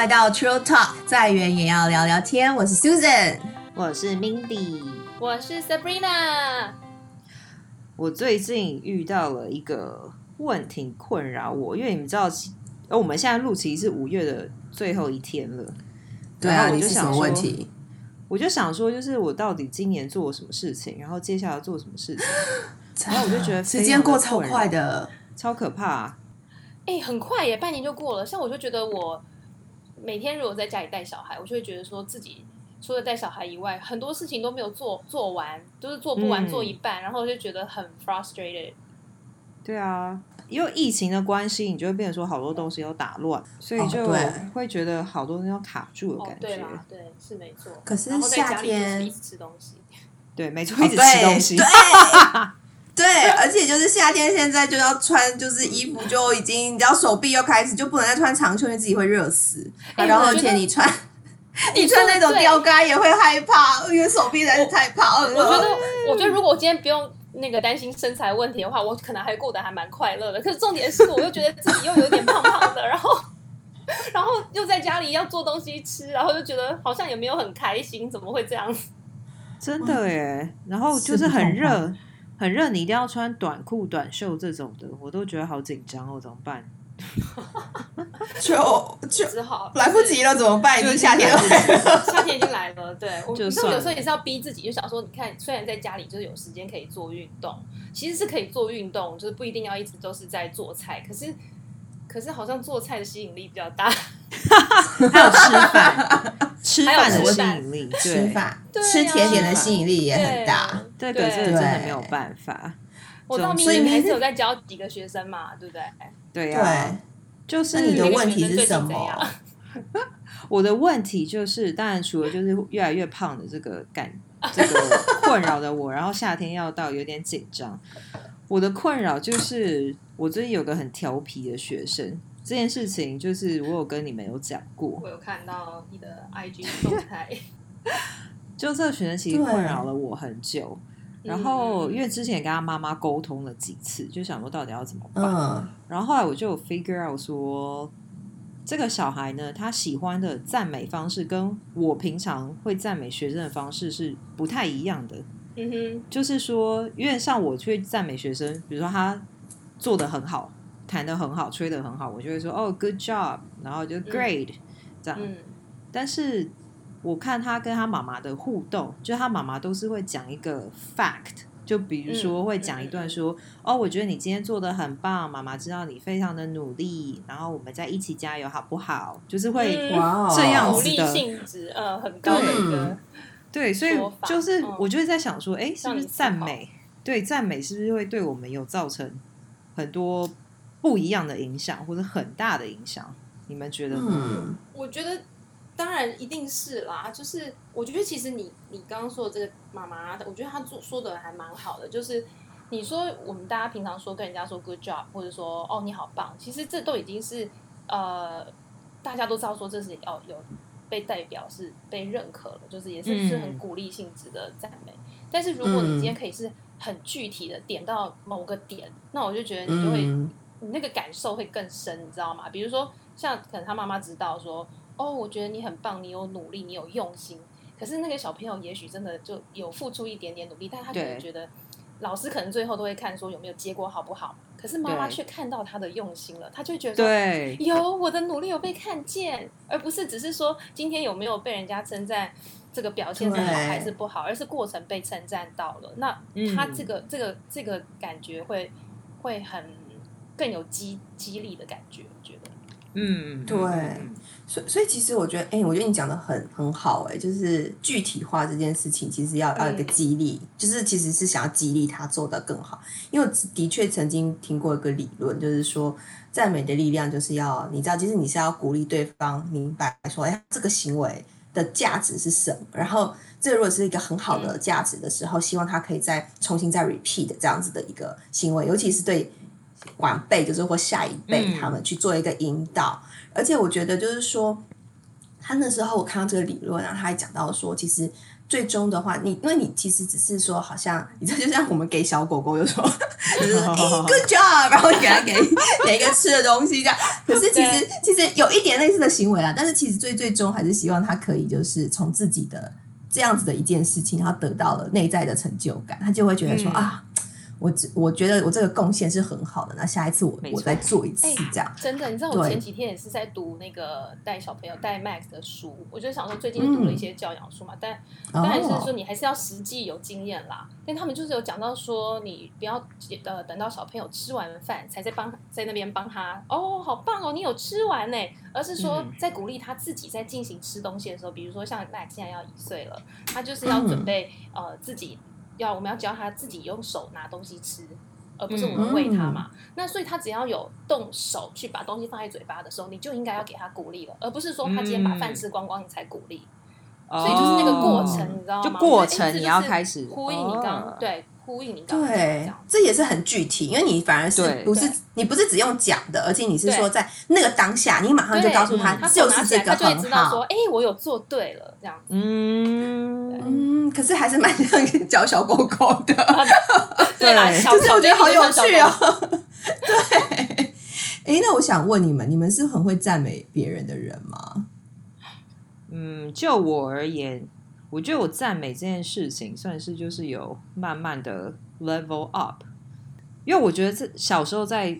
来到 True Talk，再远也要聊聊天。我是 Susan，我是 Mindy，我是 Sabrina。我最近遇到了一个问题困扰我，因为你们知道，呃，我们现在录其实是五月的最后一天了。对啊，你什么就想说问题？我就想说，就是我到底今年做了什么事情，然后接下来做什么事情，然后我就觉得时间过超快的，超可怕、哎、很快耶，半年就过了。像我就觉得我每天如果在家里带小孩，我就会觉得说自己除了带小孩以外，很多事情都没有做做完，就是做不完，嗯做一半，然后我就觉得很 frustrated。对啊，因为疫情的关系，你就会变成说好多东西都打乱，所以就会觉得好多东西都卡住的哦感，觉。对啦，对，是没错。可是然后在夏家里就是天一直吃东西。对，没错，哦一直吃东西。对对，而且就是夏天，现在就要穿，就是衣服就已经，你知道手臂又开始就不能再穿长袖，因为自己会热死。然后而且你穿你 穿那种吊嘎也会害怕，因为手臂实在是太胖了。我觉得，我觉得如果我今天不用那个担心身材问题的话，我可能还过得还蛮快乐的。可是重点是，我又觉得自己又有点胖胖的，然后，然后又在家里要做东西吃，然后就觉得好像也没有很开心，怎么会这样？真的耶，然后就是很热，很热，你一定要穿短裤、短袖这种的，我都觉得好紧张哦，怎么办？就就只好来不及了，怎么办？已经夏天了。夏天已经来了，对，我就你知道算有时候也是要逼自己，就想说，你看，虽然在家里就是有时间可以做运动，其实是可以做运动，就是不一定要一直都是在做菜，可是。可是好像做菜的吸引力比较大，还有吃饭，吃饭的吸引力，吃，饭、对啊吃甜点的吸引力也很大。这个对可是真的没有办法。我到明所以明日年还是有在教几个学生嘛，对不对？对呀、对，就是你的问题是什么怎样？我的问题就是，当然除了就是越来越胖的这个感，这个困扰的我，然后夏天要到有点紧张。我的困扰就是，我最近有个很调皮的学生，这件事情就是我有跟你们有讲过，我有看到你的 IG 动态，就这个学生其实困扰了我很久。然后嗯因为之前跟他妈妈沟通了几次，就想说到底要怎么办。嗯，然后后来我就 figure out 说，这个小孩呢，他喜欢的赞美方式跟我平常会赞美学生的方式是不太一样的。嗯哼，就是说，因为像我去赞美学生，比如说他做的很好，弹的很好，吹的很好，我就会说哦，good job，然后就 great、这样。嗯但是我看他跟他妈妈的互动，就他妈妈都是会讲一个 fact，就比如说嗯会讲一段说，哦，我觉得你今天做的很棒，妈妈知道你非常的努力，然后我们再一起加油好不好？就是会、嗯哇哦，这样鼓励子的性质呃很高的一个，对，所以就是嗯我就会在想说，哎、是不是赞美？对，赞美是不是会对我们有造成很多不一样的影响，或者很大的影响？你们觉得呢？嗯，我觉得当然一定是啦，就是我觉得其实你你刚刚说的这个妈妈，我觉得她做说的还蛮好的，就是你说我们大家平常说跟人家说 good job，或者说哦你好棒，其实这都已经是呃大家都知道说这是哦有被代表是被认可了，就是也是嗯是很鼓励性质的赞美。但是如果你今天可以是很具体的点到某个点，那我就觉得你就会嗯你那个感受会更深，你知道吗？比如说，像可能他妈妈知道说，哦，我觉得你很棒，你有努力，你有用心。可是那个小朋友也许真的就有付出一点点努力，但他可能觉得老师可能最后都会看说有没有结果好不好。可是妈妈却看到他的用心了，他就觉得，对，有我的努力有被看见，而不是只是说今天有没有被人家称赞，这个表现是好还是不好，而是过程被称赞到了。那嗯他这个、这个这个感觉会会很更有激激励的感觉，我觉得。嗯，对嗯所以所以其实我觉得，哎、我觉得你讲的很很好、哎，就是具体化这件事情，其实要要一个嗯激励，就是其实是想要激励他做得更好。因为我的确曾经听过一个理论，就是说赞美的力量就是要你知道，其实你是要鼓励对方明白说，哎、这个行为的价值是什么，然后这如果是一个很好的价值的时候，希望他可以再重新再 repeat 这样子的一个行为，尤其是对晚辈，就是或下一辈嗯他们去做一个引导。而且我觉得就是说，他那时候我看到这个理论啊，他还讲到说，其实最终的话，你因为你其实只是说，好像你这就像我们给小狗狗有时候就是哎 good job，然后给它给给一个吃的东西这样。可是其实其实有一点类似的行为啦，但是其实最最终还是希望它可以就是从自己的这样子的一件事情，然后得到了内在的成就感，他就会觉得说、嗯啊。我只我觉得我这个贡献是很好的，那下一次我我再做一。次哎这样。真的，你知道我前几天也是在读那个带小朋友带 Max 的书，我就想说最近读了一些教养书嘛，但当然是说哦，你还是要实际有经验啦。但他们就是有讲到说，你不要呃等到小朋友吃完饭才在帮在那边帮他哦，好棒哦，你有吃完呢，而是说嗯。在鼓励他自己在进行吃东西的时候，比如说像 Max 现在要一岁了，他就是要准备、呃自己要我们要教他自己用手拿东西吃。而不是我们喂他嘛，那所以他只要有动手去把东西放在嘴巴的时候，你就应该要给他鼓励了，而不是说他今天把饭吃光光你才鼓励。所以就是那个过程，你知道吗？就过程你要开始呼应你刚刚、哦对呼应你刚刚讲的这对样，这也是很具体，因为你反而是不是你不是只用讲的，而且你是对说在那个当下，你马上就告诉他就是这个他就知道说，好。哎，我有做对了，这样子。嗯，嗯，可是还是蛮像教小狗狗的，对啦，就是我觉得好有趣。哦。对，哎，那我想问你们，你们是很会赞美别人的人吗？嗯，就我而言，我觉得我赞美这件事情算是就是有慢慢的 level up，因为我觉得这小时候在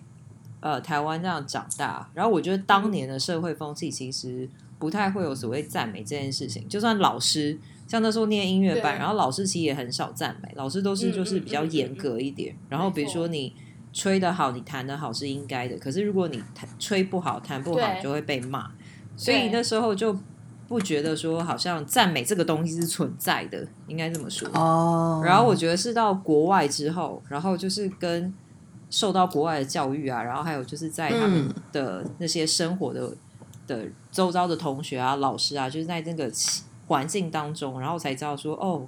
呃台湾这样长大，然后我觉得当年的社会风气其实不太会有所谓赞美这件事情，就算老师像那时候念音乐班，然后老师其实也很少赞美，老师都是嗯就是嗯比较严格一点，然后比如说你。吹得好，你弹得好是应该的。可是如果你弹吹不好、弹不好，你就会被骂。所以那时候就不觉得说好像赞美这个东西是存在的，应该这么说。哦，然后我觉得是到国外之后，然后就是跟受到国外的教育啊，然后还有就是在他们嗯的那些生活的、的周遭的同学啊、老师啊，就是在那个环境当中，然后才知道说哦，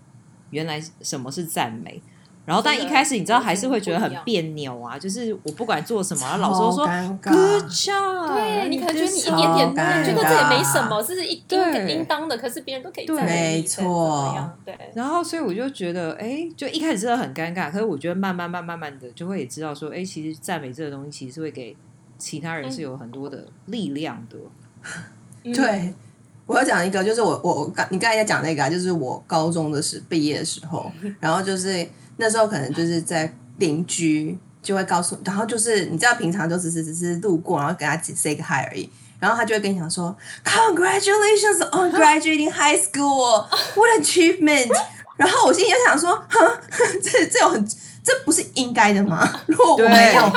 原来什么是赞美。然后，但一开始你知道还是会觉得很别扭啊，就是我不管做什么，然后老师都说尴尬。Good job，对你可能觉得你一超点点，觉得这也没什尬么，这是一应对应当的，可是别人都可以对赞美你没错。对，然后，所以我就觉得，哎，就一开始真的很尴尬。可是我觉得慢慢、慢、慢慢的，就会也知道说，哎，其实赞美这个东西，其实是会给其他人是有很多的力量的。嗯。对，我要讲一个，就是我我我刚你刚才在讲那个啊，就是我高中的时毕业的时候，然后就是那时候可能就是在邻居就会告诉，然后就是你知道平常就只是只是路过，然后跟他 say 个 hi 而已。然后他就会跟你讲说，Congratulations on graduating high school, what achievement！然后我心里就想说，哼，这这种很这不是应该的吗？如果我没有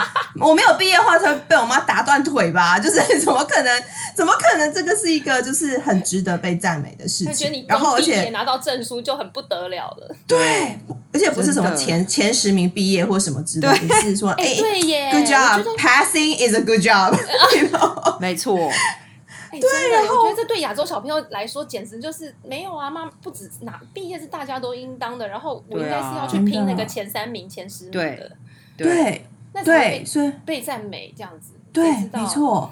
我没有毕业的话，才会被我妈打断腿吧？就是怎么可能？怎么可能？这个是一个就是很值得被赞美的事他觉得你情。然后而且拿到证书就很不得了了。对，而且不是什么前前十名毕业或什么之类的，对是说哎、哎，对耶 good job，passing is a good job，you know？没错，哎，真的，我觉得这对亚洲小朋友来说，简直就是没有啊！妈不止哪毕业是大家都应当的，然后我应该是要去拼那个前三名、前十名对的，对那才会对，被所以被赞美这样子。对没，错。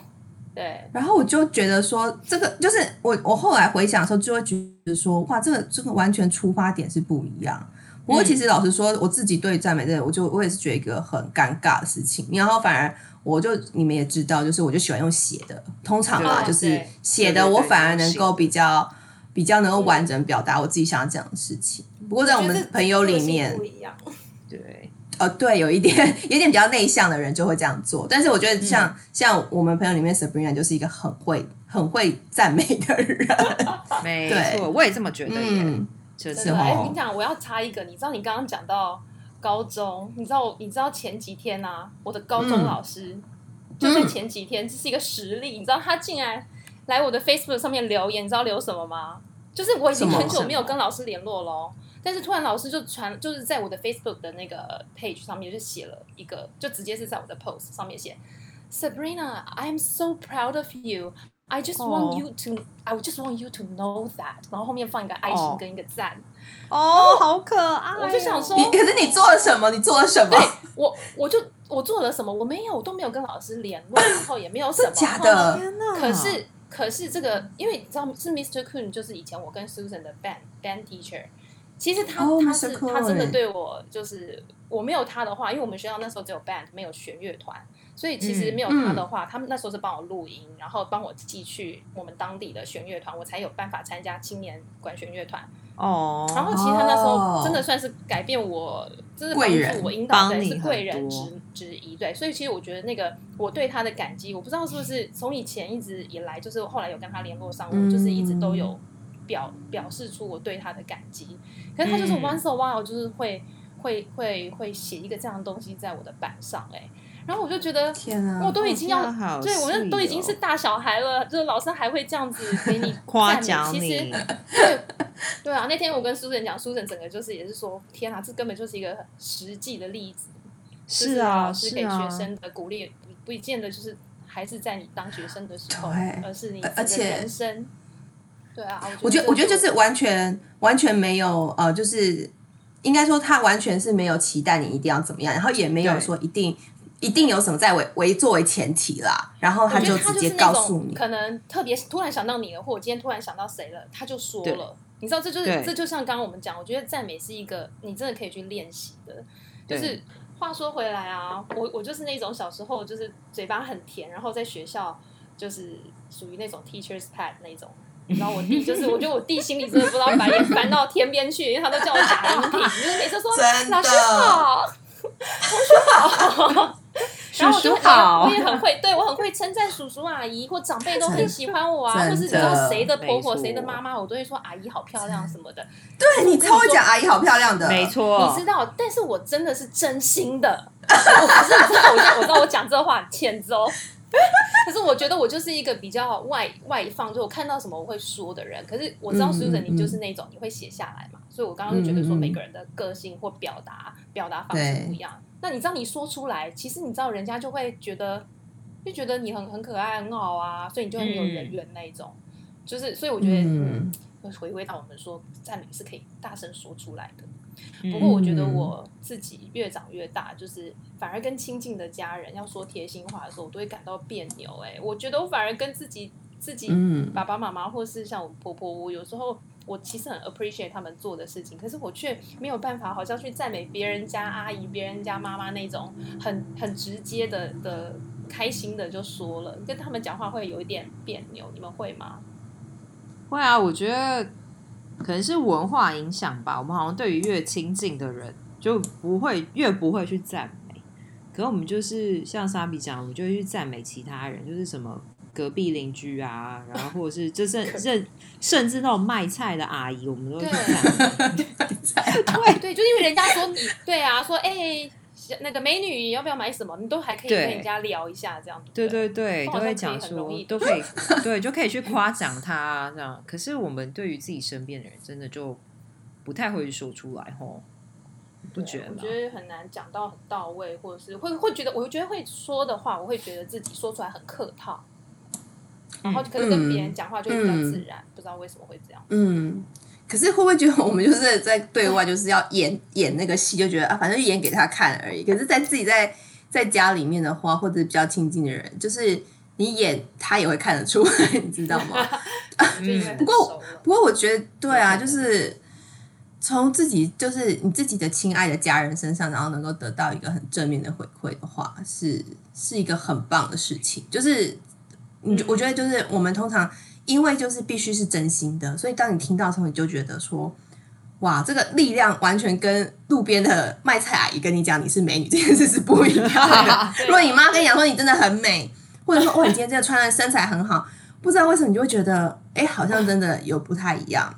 对，然后我就觉得说，这个就是我我后来回想的时候，就会觉得说，哇，这个这个完全出发点是不一样。不过其实老实说，我自己对赞美这个，我就我也是觉得一个很尴尬的事情。然后反而我就你们也知道，就是我就喜欢用写的，通常啊就是对写的，我反而能够比较比较能够完整表达我自己想要讲的事情。不过在我们朋友里面不，一样。对，呃，对，有一点 有一点比较内向的人就会这样做，但是我觉得像、像我们朋友里面 Sabrina 就是一个很会很会赞美的人，没对。错，我也这么觉得耶。嗯，就是哎、哦。我跟你讲，我要插一个，你知道你刚刚讲到高中，你知道你知道前几天啊，我的高中嗯老师、就在前几天，这是一个实例，你知道他竟然来我的 Facebook 上面留言，你知道留什么吗？就是我已经很久没有跟老师联络喽，但是突然老师就传，就是在我的 Facebook 的那个 page 上面就写了一个，就直接是在我的 post 上面写，Sabrina，I am so proud of you。I just want 哦 you to, I just want you to know that。然后后面放一个爱心哦跟一个赞。哦，好可爱哦。我就想说你可是你做了什么？你做了什么？我我就我做了什么？我没有，我都没有跟老师联络，然后也没有什么。假的？天哪！可是可是这个，因为你知道是 Mr. Kun，就是以前我跟 Susan 的 band band teacher，其实他、哦他.是他真的对我就是我没有他的话，因为我们学校那时候只有 band 没有弦乐团，所以其实嗯没有他的话，他们那时候是帮我录音，然后帮我寄去我们当地的弦乐团，我才有办法参加青年管弦乐团。哦，然后其实他那时哦候真的算是改变我，真是帮助我引导的是贵人多之之一。对，所以其实我觉得那个我对他的感激，我不知道是不是从以前一直以来，就是后来有跟他联络上，我就是一直都有表表示出我对他的感激。可是他就是嗯 once a while 就是会会会会写一个这样的东西在我的板上、哎，然后我就觉得天啊！我都已经要对我那都已经是哦大小孩了，就是老师还会这样子给你 夸奖你其实对对啊，那天我跟苏晨讲，苏晨整个就是也是说，天啊，这根本就是一个很实际的例子，就是啊，老师给学是啊，生的鼓励，不不见得就是还是在你当学生的时候，而是你而而且人生。对啊，我觉得，我觉得就是完全完全没有呃，就是应该说他完全是没有期待你一定要怎么样，然后也没有说一定一定有什么在为为作为前提啦，然后他就他直接告诉你，种可能特别突然想到你了，或我今天突然想到谁了，他就说了。你知道，这就是这就像刚刚我们讲，我觉得赞美是一个你真的可以去练习的。就是话说回来啊，我我就是那种小时候就是嘴巴很甜，然后在学校就是属于那种 teachers pet 那种。你知道我弟就是，我觉得我弟心里真的不知道把眼翻到天边去，因为他都叫我贾玲萍，就是每次说 老师好，同学好，叔叔好我也很会，对我很会称赞叔叔阿姨或长辈都很喜欢我啊，或是你知道谁的婆婆、谁的妈妈，我都会说阿姨好漂亮什么的。对你超会讲阿姨好漂亮的，没错，你知道，但是我真的是真心的。我可是我知道，我知道我知道我讲这话很欠揍。可是我觉得我就是一个比较外外放，就我看到什么我会说的人。可是我知道嗯 Susan 嗯你就是那种你会写下来嘛，所以我刚刚就觉得说每个人的个性或表达表达方式不一样。那你知道你说出来，其实你知道人家就会觉得就觉得你很很可爱很好啊，所以你就很有人缘那一种。就是所以我觉得嗯嗯，回归到我们说赞美是可以大声说出来的。嗯不过我觉得我自己越长越大，就是反而跟亲近的家人要说贴心话的时候，我都会感到别扭。哎，我觉得我反而跟自己自己嗯爸爸妈妈，或是像我婆婆，我有时候我其实很 appreciate 他们做的事情，可是我却没有办法，好像去赞美别人家阿姨、别人家妈妈那种很很直接的的开心的就说了，跟他们讲话会有一点别扭。你们会吗？会啊，我觉得可能是文化影响吧。我们好像对于越亲近的人，就不会越不会去赞美。可是我们就是像莎比讲，我们就会去赞美其他人，就是什么隔壁邻居啊，然后或者是就甚甚甚至那种卖菜的阿姨，我们都。对对，就因为人家说你对啊，说哎、那个美女要不要买什么，你都还可以跟人家聊一下这样。对对对对，都会讲说都可以，对，就可以去夸奖他这样。可是我们对于自己身边的人，真的就不太会说出来吼，不对觉得？我觉得很难讲到很到位，或者是会会觉得，我觉得会说的话，我会觉得自己说出来很客套，然后可是跟别人讲话就会比较自然，不知道为什么会这样。嗯。可是会不会觉得我们就是在对外就是要演演那个戏，就觉得啊，反正演给他看而已。可是，在自己在在家里面的话，或者比较亲近的人，就是你演他也会看得出来，你知道吗？不过不过我觉得对啊，就是从自己就是你自己的亲爱的家人身上，然后能够得到一个很正面的回馈的话，是是一个很棒的事情。就是你就我觉得就是我们通常因为就是必须是真心的，所以当你听到的时候，你就觉得说。哇，这个力量完全跟路边的卖菜阿姨跟你讲你是美女这件事是不一样的。如果你妈跟你讲说你真的很美，或者说哇你今天这个穿的身材很好，不知道为什么你就会觉得哎好像真的有不太一样。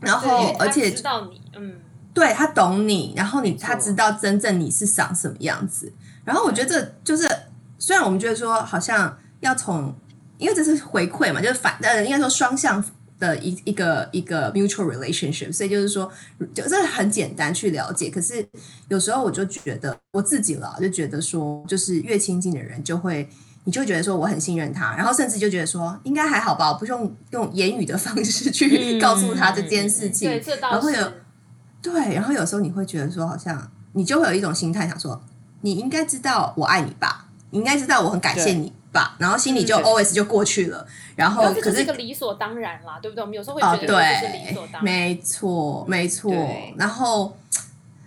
然后而且知道你，嗯，对他懂你，然后你他知道真正你是长什么样子。然后我觉得这就是虽然我们觉得说好像要从，因为这是回馈嘛，就是反呃应该说双向的一一个一个 mutual relationship，所以就是说就这很简单去了解。可是有时候我就觉得我自己了，就觉得说就是越亲近的人就会。你就觉得说我很信任他，然后甚至就觉得说应该还好吧，我不用用言语的方式去 嗯告诉他这件事情。对，这然倒是后有对，然后有时候你会觉得说，好像你就会有一种心态，想说，你应该知道我爱你吧，你应该知道我很感谢你爸，然后心里就嗯 always 就过去了。然后可是是一个理所当然啦，对不对？我们有时候会哦，觉得这是理所对当，然。没错，没错。然后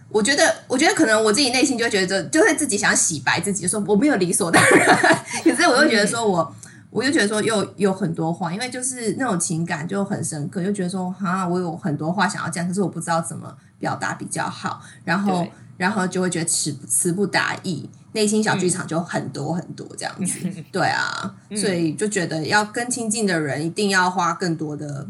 我觉得，我觉得可能我自己内心就会觉得，就会自己想洗白自己，就说我没有理所当然。可是我又觉得说我。我又觉得说又有很多话，因为就是那种情感就很深刻，就觉得说啊，我有很多话想要讲，可是我不知道怎么表达比较好，然后然后就会觉得词词不达意，内心小剧场就很多很多这样子。对啊，所以就觉得要跟亲近的人一定要花更多的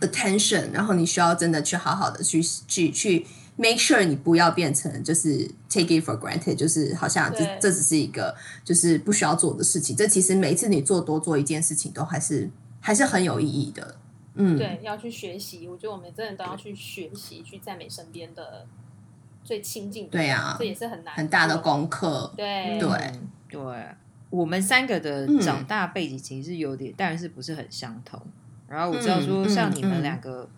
attention，然后你需要真的去好好的去去去 make sure 你不要变成就是 take it for granted，就是好像这只是一个就是不需要做的事情。这其实每一次你做多做一件事情，都还是还是很有意义的。嗯，对，要去学习。我觉得我们真的都要去学习，去赞美身边的最亲近的。对啊这也是很难很大的功课。对对嗯对，我们三个的嗯长大背景其实有点，但是不是很相同。然后我知道说，嗯像你们嗯两个，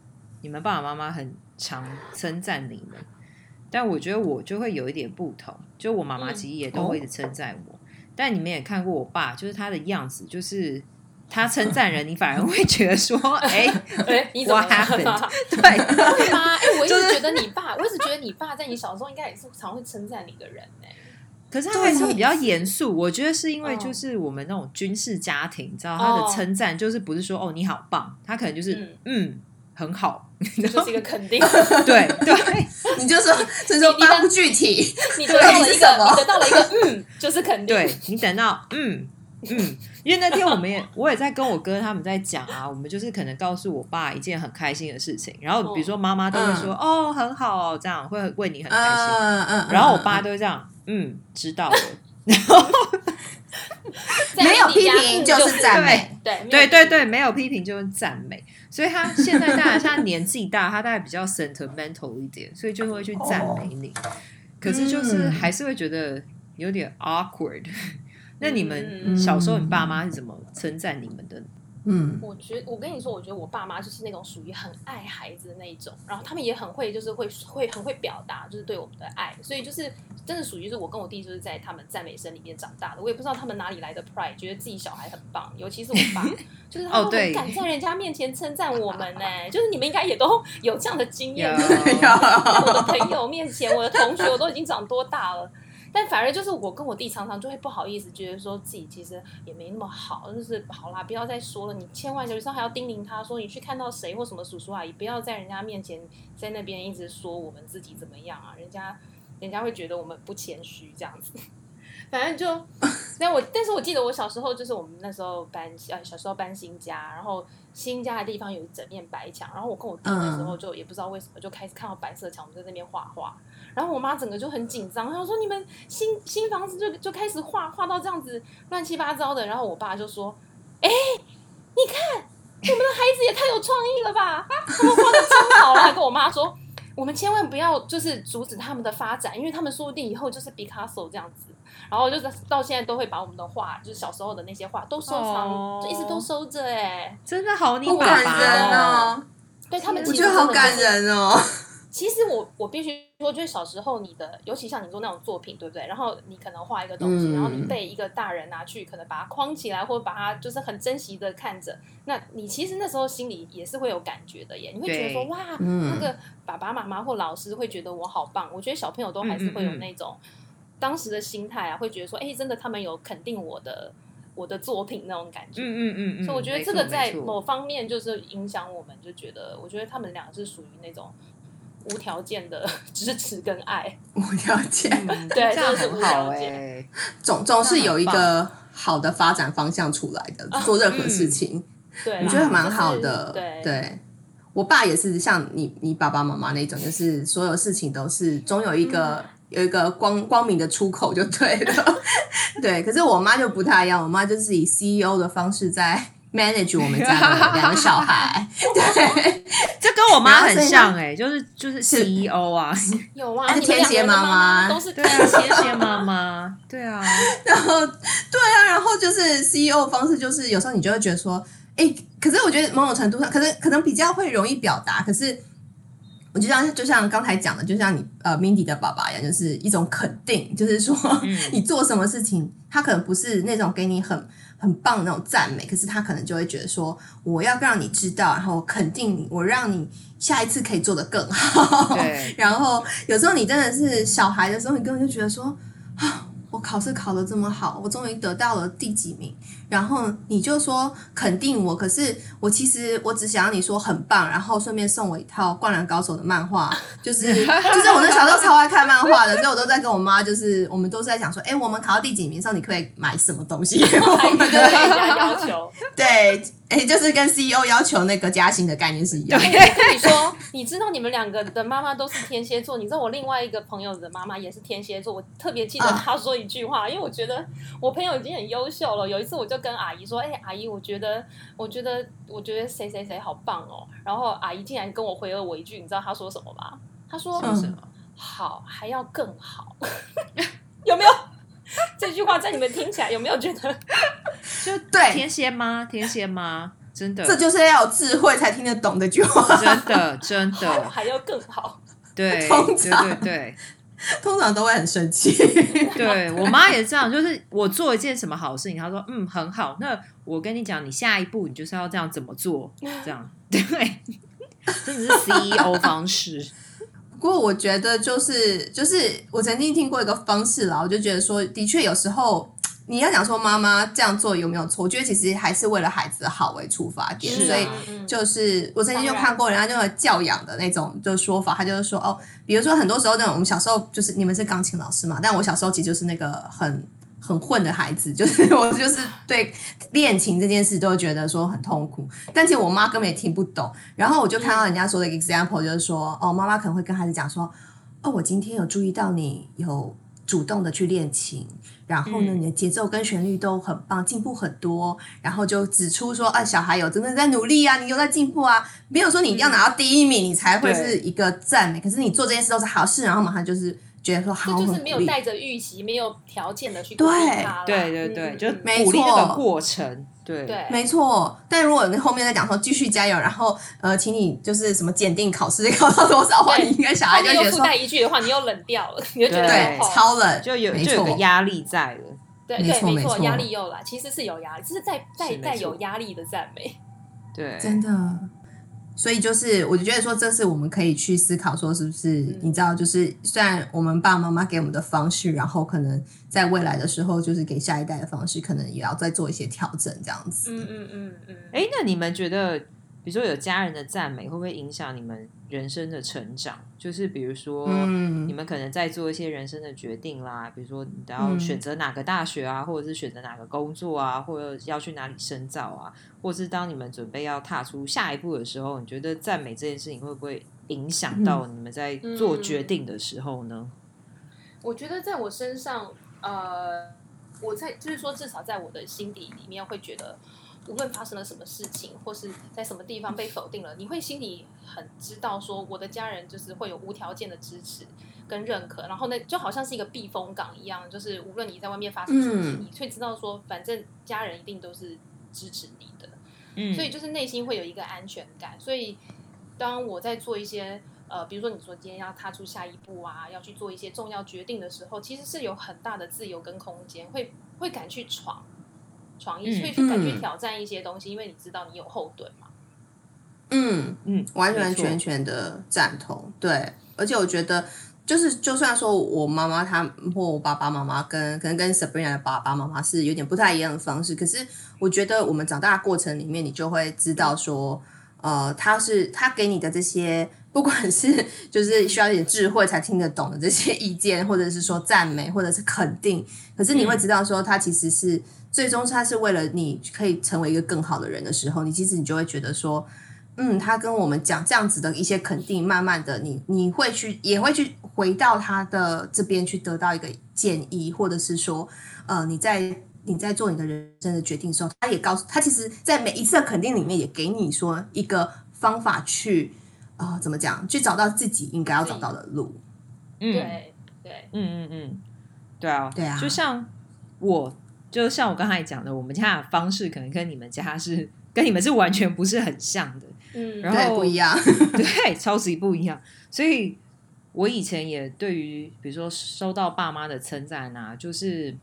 你们爸爸妈妈很常称赞你们，但我觉得我就会有一点不同。就我妈妈嗯其实也都会一直称赞我，但你们也看过我爸，就是他的样子，就是他称赞人，你反而会觉得说，哎、哎，你怎么 happened？了？对，会吗？哎，我一直觉得你爸，我一直觉得你爸在你小时候应该也是常会称赞你的人呢。可是他还是会比较严肃，我觉得是因为哦就是我们那种军事家庭，你知道他的哦称赞就是不是说哦你好棒，他可能就是嗯嗯很好，这就是一个肯定。对对你就说，就说你的发不具体，你得到了一个，你得到了一个嗯，就是肯定。对，你等到嗯嗯，因为那天我们也我也在跟我哥他们在讲啊，我们就是可能告诉我爸一件很开心的事情，然后比如说妈妈都会说、哦很好哦，这样会为你很开心，嗯嗯，然后我爸都会这样嗯知道了。在 没有批评就是赞美，对对对对，没有批评就是赞美，所以他现在当然他年纪大，他大概比较 sentimental 一点，所以就会去赞美你。可是就是嗯。还是会觉得有点 awkward。那你们嗯。小时候，你爸妈是怎么称赞你们的？嗯。我觉我跟你说，我觉得我爸妈就是那种属于很爱孩子的那一种，然后他们也很会，就是会会很会表达，就是对我们的爱，所以就是真的属于是我跟我弟就是在他们赞美声里面长大的，我也不知道他们哪里来的 pride，觉得自己小孩很棒，尤其是我爸，就是他都哦对很敢在人家面前称赞我们呢、就是你们应该也都有这样的经验，在我的朋友面前，我的同学，我都已经长多大了。但反而就是我跟我弟常常就会不好意思，觉得说自己其实也没那么好，就是好啦，不要再说了。你千万有时候还要叮咛他说，你去看到谁或什么叔叔阿姨，不要在人家面前在那边一直说我们自己怎么样啊，人家人家会觉得我们不谦虚这样子。反正就，但我但是我记得我小时候就是我们那时候搬呃小时候搬新家，然后新家的地方有一整面白墙，然后我跟我弟那时候就也不知道为什么就开始看到白色墙，我们在那边画画，然后我妈整个就很紧张，她说你们新新房子就就开始画画到这样子乱七八糟的，然后我爸就说，哎、你看我们的孩子也太有创意了吧，他们画的真好，还跟我妈说。我们千万不要就是阻止他们的发展，因为他们说不定以后就是 Picasso 这样子。然后就是到现在都会把我们的画，就是小时候的那些画都收藏，哦就一直都收着哎。真的好，你感人爸哦，对他们我觉得好感人哦。其实我我必须说，就是小时候你的，尤其像你做那种作品，对不对？然后你可能画一个东西，嗯然后你被一个大人拿去，可能把它框起来，或者把它就是很珍惜的看着。那你其实那时候心里也是会有感觉的耶，你会觉得说哇，嗯那个爸爸妈妈或老师会觉得我好棒。我觉得小朋友都还是会有那种当时的心态啊，会觉得说，哎，真的他们有肯定我的我的作品那种感觉。嗯嗯嗯嗯，所以我觉得这个在某方面就是影响我们，就觉得我觉得他们两个是属于那种无条件的支持跟爱。无条件，嗯对这样很好哎，总总是有一那个好的发展方向出来的，啊做任何事情，对啦，我觉得蛮好的。就是对对，我爸也是像你你爸爸妈妈那种，就是所有事情都是总有一个。嗯有一个光光明的出口就对了，对。可是我妈就不太一样，我妈就是以 CEO 的方式在 manage 我们家的两个小孩，对，这跟我妈很像哎，就是就是是 CEO 啊，有啊，天蝎妈妈。都是对啊，天蝎妈妈，对啊，然后对啊，然后就是 CEO 的方式，就是有时候你就会觉得说，哎，可是我觉得某种程度上，可能可能比较会容易表达，可是我我就像就像刚才讲的，就像你呃 Mindy 的爸爸一样，就是一种肯定，就是说、你做什么事情，他可能不是那种给你很很棒的那种赞美，可是他可能就会觉得说，我要让你知道，然后肯定你，我让你下一次可以做得更好。对 然后有时候你真的是小孩的时候，你根本就觉得说啊。我考试考得这么好，我终于得到了第几名，然后你就说肯定我，可是我其实我只想要你说很棒，然后顺便送我一套《灌篮高手》的漫画，就是 就是我那小时候超爱看漫画的，所以我都在跟我妈，就是我们都是在想说，哎，我们考到第几名的时候，你可以买什么东西给我们？对人家要求。对，哎，就是跟 CEO 要求那个加薪的概念是一样的。我跟你说，你知道你们两个的妈妈都是天蝎座，你知道我另外一个朋友的妈妈也是天蝎座，我特别记得啊她说一句话，因为我觉得我朋友已经很优秀了。有一次我就跟阿姨说：“哎、阿姨，我觉得，我觉得，我觉得谁谁谁好棒哦。”然后阿姨竟然跟我回了我一句，你知道她说什么吗？她说：“嗯是什么？好，还要更好。” 有没有？这句话在你们听起来有没有觉得？就对天蝎吗？天蝎吗？真的，这就是要有智慧才听得懂的句话，真的真的，还要更好。对通对常对对。通常都会很生气。对我妈也这样，就是我做一件什么好事情，她说嗯很好，那我跟你讲，你下一步你就是要这样怎么做，这样对，真的是 CEO 方式，不过我觉得就是就是我曾经听过一个方式啦，我就觉得说，的确有时候你要讲说妈妈这样做有没有错，我觉得其实还是为了孩子的好为出发点，啊所以嗯。就是我曾经就看过人家那个教养的那种就说法，他就是说哦，比如说很多时候那种我们小时候就是你们是钢琴老师嘛，但我小时候其实就是那个很很混的孩子，就是 我就是对练琴这件事都觉得说很痛苦，但其实我妈根本也听不懂。然后我就看到人家说的一个 example，就是说哦，妈妈可能会跟孩子讲说，哦，我今天有注意到你有主动的去练琴，然后呢，嗯。你的节奏跟旋律都很棒，进步很多，然后就指出说，啊，小孩有真的在努力啊，你有在进步啊，没有说你一定要拿到第一名，你才会是一个赞美，可是你做这件事都是好事，然后马上就是觉得说好，这就是没有带着预期、没有条件的去鼓励对。对对对，就没鼓励那个错。过程，对。对。没错，但如果你后面再讲说继续加油，然后呃，请你就是什么检定考试 考到多少的话，你应该小孩就觉得说带一句的话，你又冷掉了，你就觉得超冷，就有没就有个压力在了，对对，没没错。压力又来，其实是有压力，这是带带带是没错。有压力的赞美。对，真的。所以就是，我就觉得说，这是我们可以去思考，说是不是你知道，就是虽然我们爸爸妈妈给我们的方式，然后可能在未来的时候，就是给下一代的方式，可能也要再做一些调整，这样子。嗯嗯嗯嗯。哎，那你们觉得，比如说有家人的赞美，会不会影响你们人生的成长？就是比如说，嗯你们可能在做一些人生的决定啦，比如说你要嗯选择哪个大学啊，或者是选择哪个工作啊，或者要去哪里深造啊，或是当你们准备要踏出下一步的时候，你觉得赞美这件事情会不会影响到你们在做决定的时候呢？我觉得在我身上，呃，我在就是说，至少在我的心底里面会觉得，无论发生了什么事情，或是在什么地方被否定了，你会心里很知道说，我的家人就是会有无条件的支持跟认可，然后呢，就好像是一个避风港一样，就是无论你在外面发生什么事，嗯你会知道说，反正家人一定都是支持你的。嗯，所以就是内心会有一个安全感。所以当我在做一些呃，比如说你说今天要踏出下一步啊，要去做一些重要决定的时候，其实是有很大的自由跟空间，会会敢去闯，闯一，嗯会去敢去嗯挑战一些东西，因为你知道你有后盾嘛。嗯，嗯，完完全全的赞同。对，而且我觉得，就是就算说我妈妈她或我爸爸妈妈跟可能跟 Sabrina 的爸爸妈妈是有点不太一样的方式，可是我觉得我们长大的过程里面，你就会知道说，呃，他是他给你的这些。不管是就是需要一点智慧才听得懂的这些意见，或者是说赞美，或者是肯定，可是你会知道说，他其实是最终他是为了你可以成为一个更好的人的时候，你其实你就会觉得说，嗯，他跟我们讲这样子的一些肯定，慢慢的你你会去也会去回到他的这边去得到一个建议，或者是说，呃，你在你在做你的人生的决定的时候，他也告诉他，其实，在每一次的肯定里面也给你说一个方法去，呃，怎么讲，去找到自己应该要找到的路。嗯，对对，嗯嗯嗯，对啊，对啊。就像我，就像我刚才讲的，我们家的方式可能跟你们家是跟你们是完全不是很像的，嗯，然后对，不一样。对，超级不一样。所以我以前也对于，比如说收到爸妈的称赞啊，就是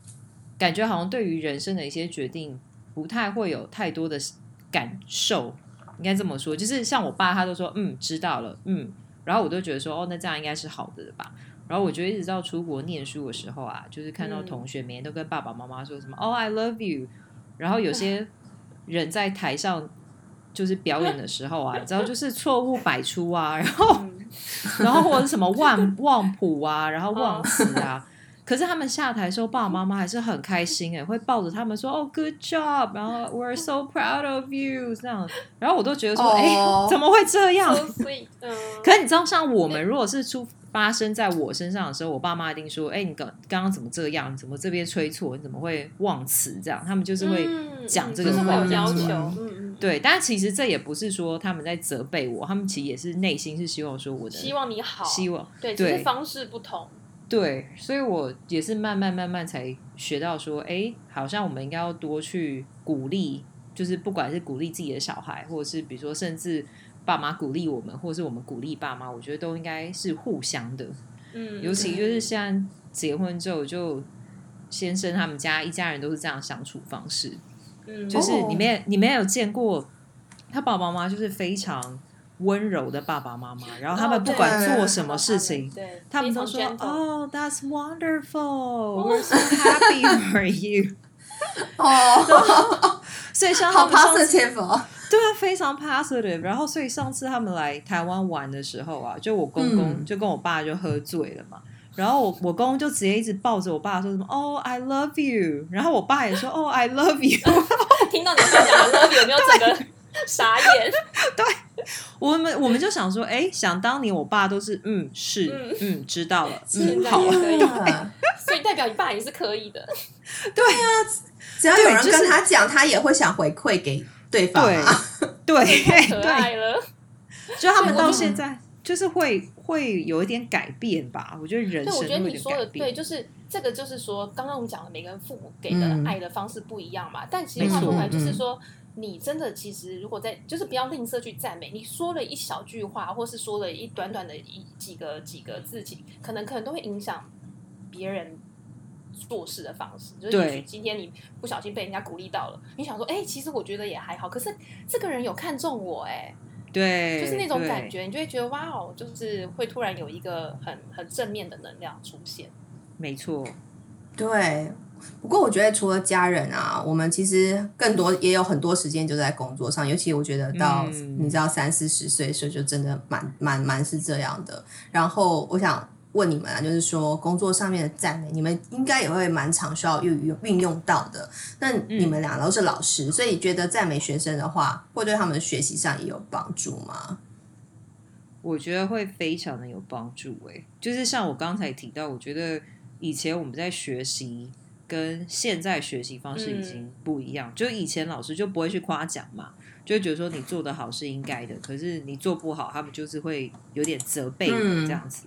感觉好像对于人生的一些决定，不太会有太多的感受。应该这么说，就是像我爸，他都说嗯知道了，嗯，然后我都觉得说哦，那这样应该是好的吧。然后我觉得一直到出国念书的时候啊，就是看到嗯同学每天都跟爸爸妈妈说什么、“oh I love you，然后有些 人在台上就是表演的时候啊，你知道就是 错误百出啊，然后嗯 然后或者是什么忘忘谱啊，然后忘词哦啊。可是他们下台的时候，爸爸妈妈还是很开心哎，会抱着他们说：“哦，good job，然后 we're so proud of you。”这样，然后我都觉得说：“哎、哦怎么会这样？” so sweet，嗯，可是你知道，像我们如果是出发生在我身上的时候，我爸妈一定说：“哎、你刚刚刚怎么这样？你怎么这边吹错？你怎么会忘词？”这样，他们就是会嗯讲嗯就是会这个话有要求，对。但其实这也不是说他们在责备我，他们其实也是内心是希望说我的希望你好，希望对，只是方式不同，对，所以我也是慢慢慢慢才学到说，哎，好像我们应该要多去鼓励，就是不管是鼓励自己的小孩，或者是比如说甚至爸妈鼓励我们，或者是我们鼓励爸妈，我觉得都应该是互相的。嗯，尤其就是现在结婚之后，就先生他们家一家人都是这样相处方式，嗯，就是哦你们你们有见过他爸爸妈妈就是非常温柔的爸爸妈妈，然后他们不管做什么事情。对，他们都说非常 gentle：“Oh, that's wonderful. We're so happy for you。哦，” 所以像好他们上次 positive 哦。对啊，非常 positive。然后，所以上次他们来台湾玩的时候啊，就我公公、嗯就跟我爸就喝醉了嘛。然后我我公公就直接一直抱着我爸说什么哦、i love you。然后我爸也说哦、i love you。听到你爸讲 I love you，有没有整个傻眼？对我们我们就想说，哎，想当年我爸都是嗯是嗯嗯知道了现嗯好在也可以对所以代表你爸也是可以的，对啊只要有人跟他讲，他也会想回馈给对方对啊。对可对，爱了。就他们到现在就是会会有一点改变吧。我觉得人对，我觉得你说的对。就是这个，就是说，刚刚我们讲的每个人父母给的嗯爱的方式不一样嘛。但其实话说回来，就是嗯说，你真的其实如果在，就是不要吝啬去赞美，你说了一小句话，或是说了一短短的一几个几个字情，可能可能都会影响别人。做事的方式，就是也许今天你不小心被人家鼓励到了，你想说，哎、其实我觉得也还好，可是这个人有看中我、哎，对，就是那种感觉，你就会觉得哇哦，就是会突然有一个很很正面的能量出现。没错，对，不过我觉得除了家人啊，我们其实更多也有很多时间就在工作上，尤其我觉得到、嗯你知道三四十岁的时候，就真的蛮蛮蛮是这样的。然后我想问你们啊，就是说工作上面的赞美，你们应该也会蛮常需要运用运用到的。那你们俩都是老师，所以觉得赞美学生的话，会对他们学习上也有帮助吗？我觉得会非常的有帮助。哎，就是像我刚才提到，我觉得以前我们在学习跟现在学习方式已经不一样。就以前老师就不会去夸奖嘛，就觉得说你做的好是应该的，可是你做不好，他们就是会有点责备你嗯这样子。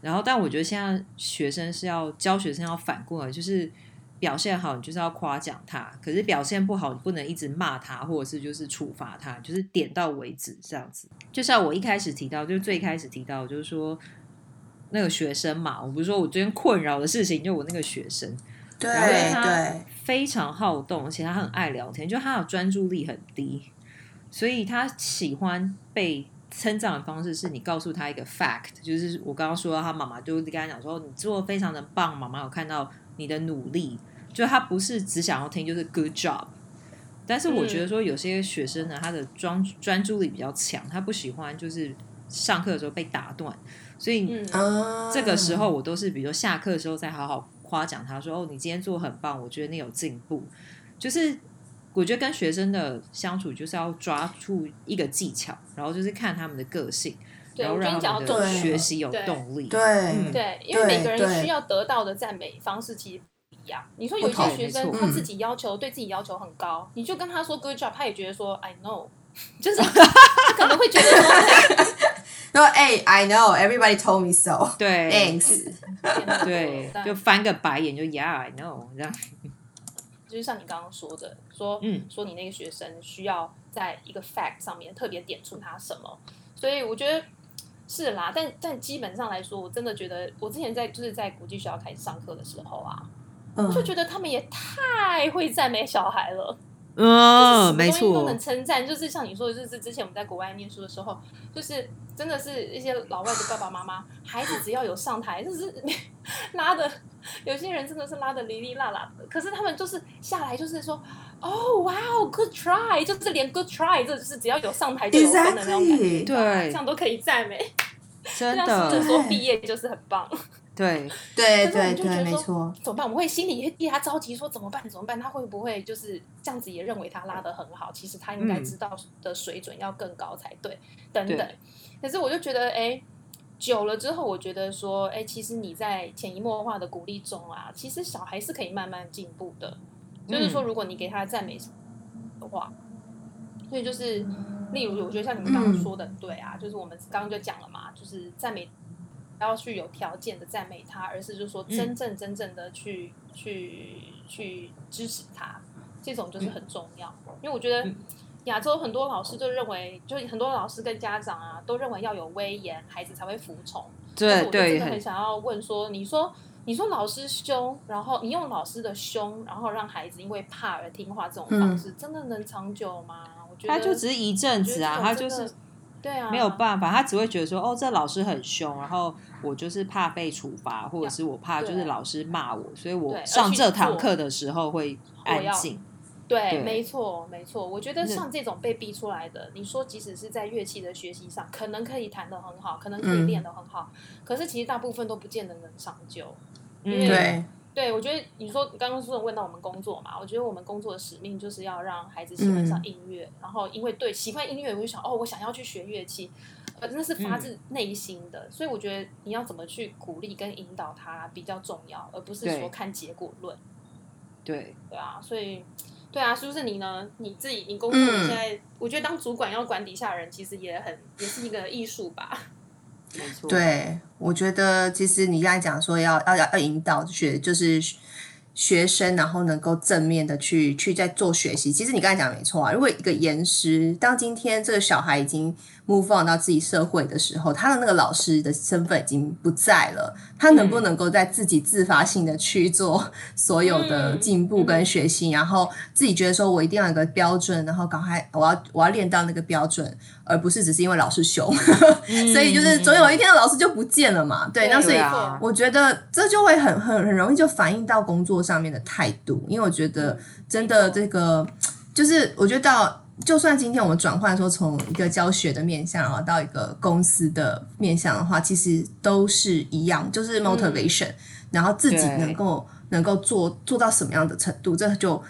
然后，但我觉得现在学生是要教学生要反过来，就是表现好，你就是要夸奖他；可是表现不好，你不能一直骂他，或者是就是处罚他，就是点到为止这样子。就像我一开始提到，就是最开始提到，就是说那个学生嘛，我不是说我最近困扰的事情，就我那个学生。对然后他对，非常好动，而且他很爱聊天，就他的专注力很低，所以他喜欢被称赞的方式是你告诉他一个 fact，就是我刚刚说到他妈妈就跟他讲说你做的非常的棒，妈妈有看到你的努力，就他不是只想要听就是 good job。但是我觉得说有些学生呢，他的专专注力比较强，他不喜欢就是上课的时候被打断，所以这个时候我都是，比如说下课的时候再好好夸奖他说：“哦，你今天做的很棒，我觉得你有进步。”就是我觉得跟学生的相处就是要抓住一个技巧，然后就是看他们的个性，对，然后让他们的学习有对动力。对嗯对，因为每个人对需要得到的赞美方式其实不一样。你说有一些学生他自己要求对自己要求很高，你就跟他说 good job，他也觉得说 I know，就是他可能会觉得说，说哎，I know everybody told me so。对 Thanks。对，就翻个白眼就 Yeah I know 这样。就是像你刚刚说的，说嗯说你那个学生需要在一个 fact 上面特别点出他什么，所以我觉得是啦。但但基本上来说，我真的觉得我之前在就是在国际学校开始上课的时候啊，嗯就觉得他们也太会赞美小孩了。嗯，没错都能，称赞，就是像你说的，就是之前我们在国外念书的时候，就是真的是一些老外的爸爸妈妈，孩子只要有上台，就是 拉的，有些人真的是拉的哩哩啦啦的，可是他们就是下来就是说，哦，哇哦，good try，就是连 good try，这就是只要有上台就有分的那种感觉对。这样都可以赞美，真 这样的是说毕业就是很棒。对，对对对，就觉得说没错，怎么办？我们会心里替他着急，说怎么办？怎么办？他会不会就是这样子也认为他拉的很好？其实他应该嗯知道的水准要更高才对，等等。可是我就觉得，哎，久了之后，我觉得说，哎，其实你在潜移默化的鼓励中啊，其实小孩是可以慢慢进步的。就是说，嗯如果你给他赞美的话，所以就是，例如，我觉得像你们刚刚说的，对啊，就是我们刚刚就讲了嘛，就是赞美。不要去有条件的赞美他，而是就是说真正真正的去、去去支持他，这种就是很重要。因为我觉得嗯亚洲很多老师就认为，就是很多老师跟家长啊都认为要有威严，孩子才会服从。对对，真的很想要问说，你说你说老师凶，然后你用老师的凶，然后让孩子因为怕而听话，这种方式、真的能长久吗？我觉得他就只是一阵子啊，他就是对啊，没有办法，他只会觉得说，哦，这老师很凶，然后我就是怕被处罚，或者是我怕就是老师骂我，所以我上这堂课的时候会安静。对，对没错，没错。我觉得像这种被逼出来的，你说即使是在乐器的学习上，可能可以弹得很好，可能可以嗯练得很好，可是其实大部分都不见得能长久。嗯，因为对，我觉得你说刚刚说问到我们工作嘛，我觉得我们工作的使命就是要让孩子喜欢上音乐，然后因为对喜欢音乐，我就想哦，我想要去学乐器，呃，那是发自内心的，所以我觉得你要怎么去鼓励跟引导他比较重要，而不是说看结果论。对，对啊，所以对啊，是不是你呢？你自己你工作，现在、我觉得当主管要管底下人，其实也很也是一个艺术吧。对，我觉得其实你刚才讲说要要要要引导学，就是学生，然后能够正面的去去在做学习。其实你刚才讲没错啊，如果一个严师，当今天这个小孩已经 move on 到自己社会的时候，他的那个老师的身份已经不在了，他能不能够在自己自发性的去做所有的嗯进步跟学习，然后自己觉得说我一定要有个标准，然后赶快我要我要练到那个标准，而不是只是因为老师凶。所以就是总有一天老师就不见了嘛，对，那所以我觉得这就会很很很容易就反映到工作上面的态度，因为我觉得真的这个就是我觉得到。就算今天我们转换说从一个教学的面向啊到一个公司的面向的话，其实都是一样，就是 motivation，、然后自己能够能够做做到什么样的程度，这就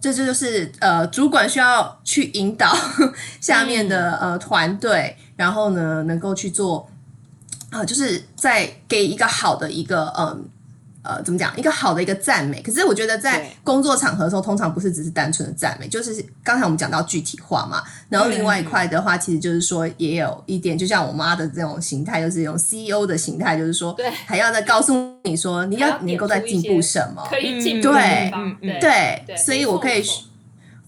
这这就是呃，主管需要去引导下面的、呃团队，然后呢，能够去做呃，就是在给一个好的一个嗯。呃，怎么讲？一个好的一个赞美，可是我觉得在工作场合的时候，通常不是只是单纯的赞美，就是刚才我们讲到具体化嘛。然后另外一块的话，其实就是说也有一点，就像我妈的这种形态，就是用 CEO 的形态，就是说对。还要再告诉你说你要要能够在进步什么，可以进步对对对，所以我可以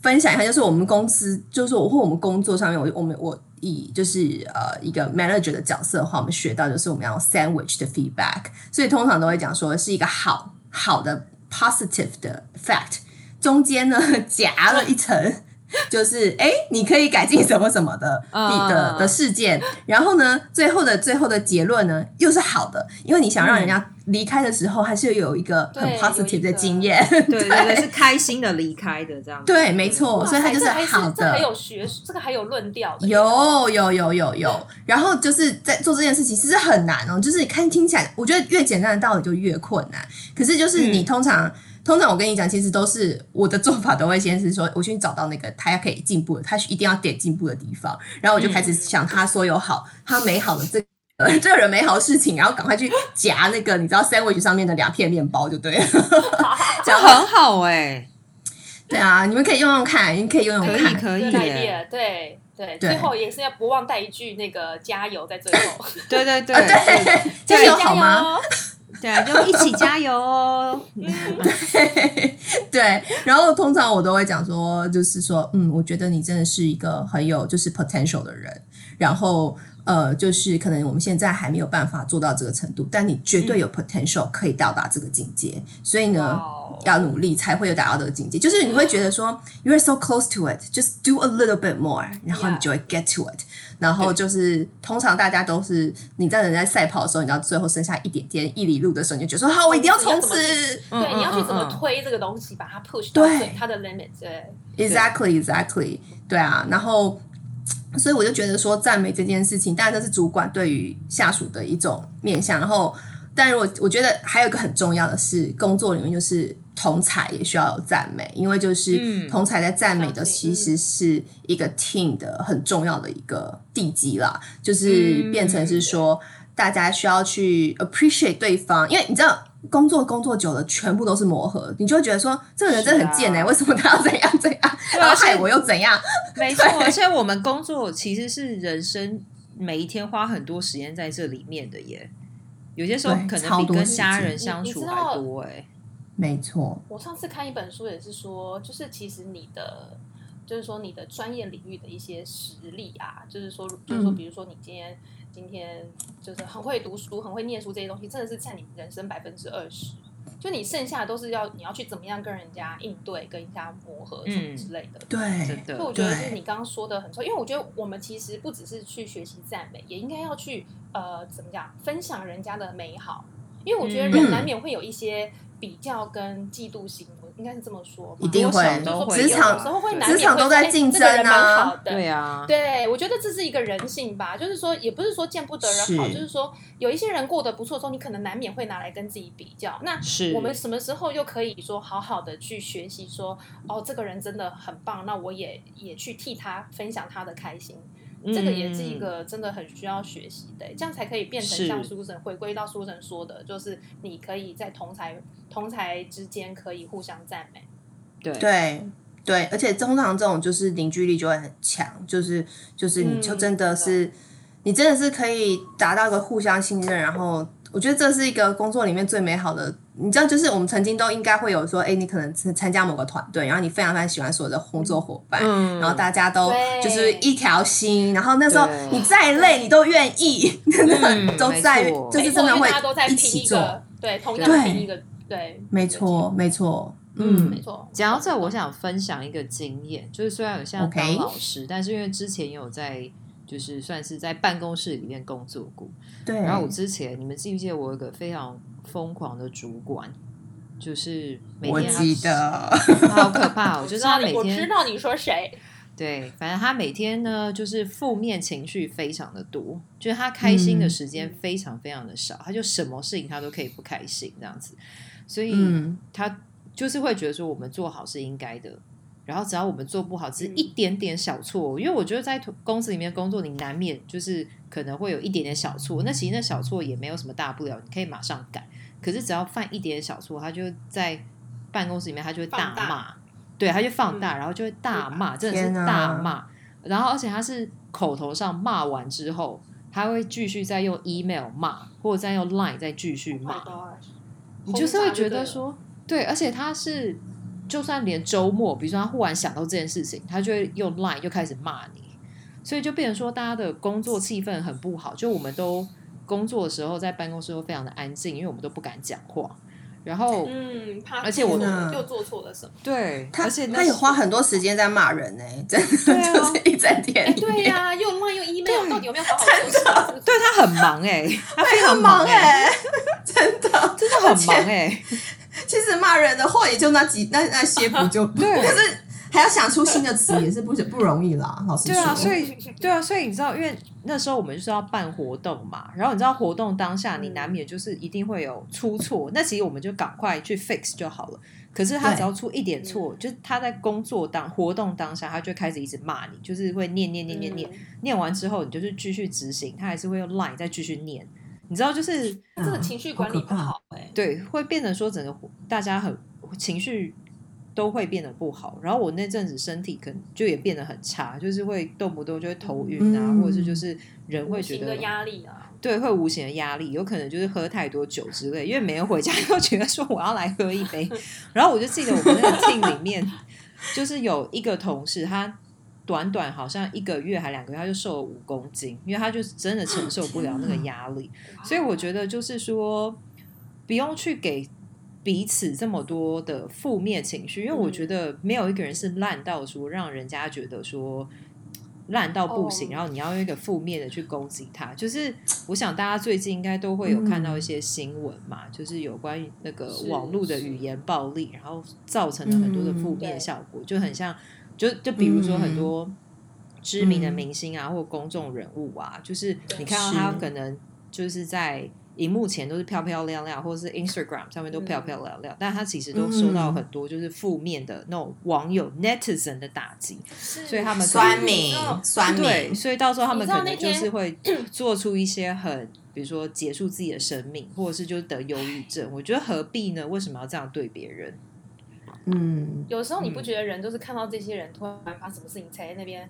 分享一下，就是我们公司，就是我或我们工作上面，我我们我以就是呃一个 manager 的角色的话，我们学到就是我们要 sandwich 的 feedback，所以通常都会讲说是一个好好的 positive 的 fact，中间呢夹了一层。就是哎，你可以改进什么什么的嗯你的的事件，然后呢，最后的最后的结论呢又是好的，因为你想让人家离开的时候，还是有一个很 positive 的经验，对对对，是开心的离开的这样。对，没错，所以他就是好这还。有学，这个还有论调，有有有有有，然后就是在做这件事情，其实很难哦。就是看听起来，我觉得越简单的道理就越困难。可是就是你嗯通常、通常我跟你讲，其实都是我的做法，都会先是说，我先找到那个他可以进步的，他一定要点进步的地方，然后我就开始想他所有好，他美好的这个。呃，这个人美好的事情，然后赶快去夹那个你知道 sandwich 上面的两片面包就对了。这很好哎，对啊，你们可以用用看，你可以用用可以看。可以这个耶，对对，对最后也是要不忘带一句那个加油在最后，对对对啊对，加油好吗？对啊，就一起加油哦。对 对，然后通常我都会讲说，就是说，嗯，我觉得你真的是一个很有就是 potential 的人，然后呃，就是可能我们现在还没有办法做到这个程度，但你绝对有 potential 可以到达这个境界，所以呢。要努力才会有达到这个境界，就是你会觉得说，you are so close to it，just do a little bit more，然后你就会 get to it。然后就是通常大家都是你在人在赛跑的时候，你到最后剩下一点点一里路的时候，你就觉得说，好，我一定要冲刺。嗯对，你要去怎么推这个东西，把它 push 到对最它的 limit，对，Exactly, exactly，对啊，然后。所以我就觉得说，赞美这件事情，当然这是主管对于下属的一种面向。然后，但如果我觉得还有一个很重要的是，工作里面就是同才也需要有赞美，因为就是嗯同才在赞美的其实是一个 team 的很重要的一个地基啦，就是变成是说大家需要去 appreciate 对方，因为你知道。工作工作久了，全部都是磨合，你就会觉得说，这个人真的很贱哎、为什么他要怎样怎样，然后而且害我又怎样？没错，而且我们工作其实是人生每一天花很多时间在这里面的耶。有些时候可能比跟家人相处还多哎。没错，我上次看一本书也是说，就是其实你的，就是说你的专业领域的一些实力啊，就是说，就是说，嗯比如说你今天今天就是很会读书、很会念书这些东西，真的是占你人生百分之二十。就你剩下的都是要你要去怎么样跟人家应对、跟人家磨合什么之类的。对真，的所以我觉得就是你刚刚说的很错，因为我觉得我们其实不只是去学习赞美，也应该要去呃怎么讲分享人家的美好，因为我觉得人嗯难免会有一些比较跟嫉妒心，我应该是这么说吧，一定会多少都会有职场有时候会难免会场都在说哎竞这个人争啊。蛮好的。对啊，对，我觉得这是一个人性吧，就是说，也不是说见不得人好，是。就是说，有一些人过得不错的时候，你可能难免会拿来跟自己比较。那是。我们什么时候又可以说好好的去学习说，哦，这个人真的很棒，那我也也去替他分享他的开心，这个也是一嗯。个真的很需要学习的，这样才可以变成像书神回归到书神说的，就是你可以在同才同才之间可以互相赞美。对。对对，而且通常这种就是凝聚力就会很强，就是就是你就嗯真的。是、你真的是可以达到一个互相信任，然后我觉得这是一个工作里面最美好的。你知道，就是我们曾经都应该会有说，哎，你可能参参加某个团队，然后你非常非常喜欢所有的工作伙伴，嗯然后大家都就是一条心，然后那时候你再累你都愿意，真的、嗯都在就是真的会一起做，对，同样一个，对，没错没错，嗯没错。讲到这，我想分享一个经验，就是虽然有现在 OK 当老师但是因为之前也有在，就是算是在办公室里面工作过。对，然后我之前，你们记不记得我有一个非常疯狂的主管，就是每我天他记得，好可怕哦，就是他每我知道你说谁，对，反正他每天呢就是负面情绪非常的多，就是他开心的嗯。时间非常非常的少，他就什么事情他都可以不开心这样子，所以嗯。他就是会觉得说我们做好是应该的，然后只要我们做不好，只是一点点小错，因为我觉得在公司里面工作，你难免就是可能会有一点点小错，那其实那小错也没有什么大不了，你可以马上改。可是只要犯一点点小错，他就在办公室里面，他就会大骂，对，他就放大，然后就会大骂，真的是大骂。然后而且他是口头上骂完之后，他会继续再用 email 骂，或者再用 line 再继续骂。你就是会觉得说，对，而且他是，就算连周末，比如说他忽然想到这件事情，他就会用 Line 就开始骂你，所以就变成说大家的工作气氛很不好，就我们都工作的时候在办公室都非常的安静，因为我们都不敢讲话，然后、嗯，怕而且我又做错了什么？对，他而且那他也花很多时间在骂人呢、真的、啊 就是一整天。对呀，又 line 又 email，到底有没有好好做事？对他很忙哎、他非常很忙哎、哎、真的，真的很忙哎、其实骂人的话也就那几那那些不就 对。可是还要想出新的词也是不不容易啦。老实说，对啊，所以对啊，所以你知道，因为那时候我们就是要办活动嘛，然后你知道活动当下你难免就是一定会有出错，那其实我们就赶快去 fix 就好了。可是他只要出一点错，就是他在工作当活动当下，他就开始一直骂你，就是会念念念念念，嗯。念完之后你就是继续执行，他还是会用 line 再继续念，你知道就是这个情绪管理不好哎。对，会变成说整个大家很情绪都会变得不好。然后我那阵子身体可能就也变得很差，就是会动不动就会头晕啊，嗯或者是就是人会觉得压力啊，对，会无形的压力，有可能就是喝太多酒之类。因为每人回家都觉得说我要来喝一杯，然后我就记得我们那个 team 里面，就是有一个同事，他短短好像一个月还两个月，他就瘦了五公斤，因为他就是真的承受不了那个压力。所以我觉得就是说，不用去给彼此这么多的负面情绪，因为我觉得没有一个人是烂到说让人家觉得说烂到不行，哦。然后你要用一个负面的去攻击他。就是我想大家最近应该都会有看到一些新闻嘛，就是有关于那个网络的语言暴力，然后造成了很多的负面效果，就很像就就比如说很嗯多。知名的嗯明星啊，或公众人物啊，就是你看到他可能就是在荧幕前都是漂漂亮亮，或者是 Instagram 上面都漂漂亮亮，但他其实都受到很多就是负面的那种网友 netizen 的打击，所以他们酸民，酸对，所以到时候他们可能就是会 做出一些很，比如说结束自己的生命，或者是就是得忧郁症。我觉得何必呢？为什么要这样对别人？嗯，有时候你不嗯觉得人都是看到这些人突然发生什么事情才在那边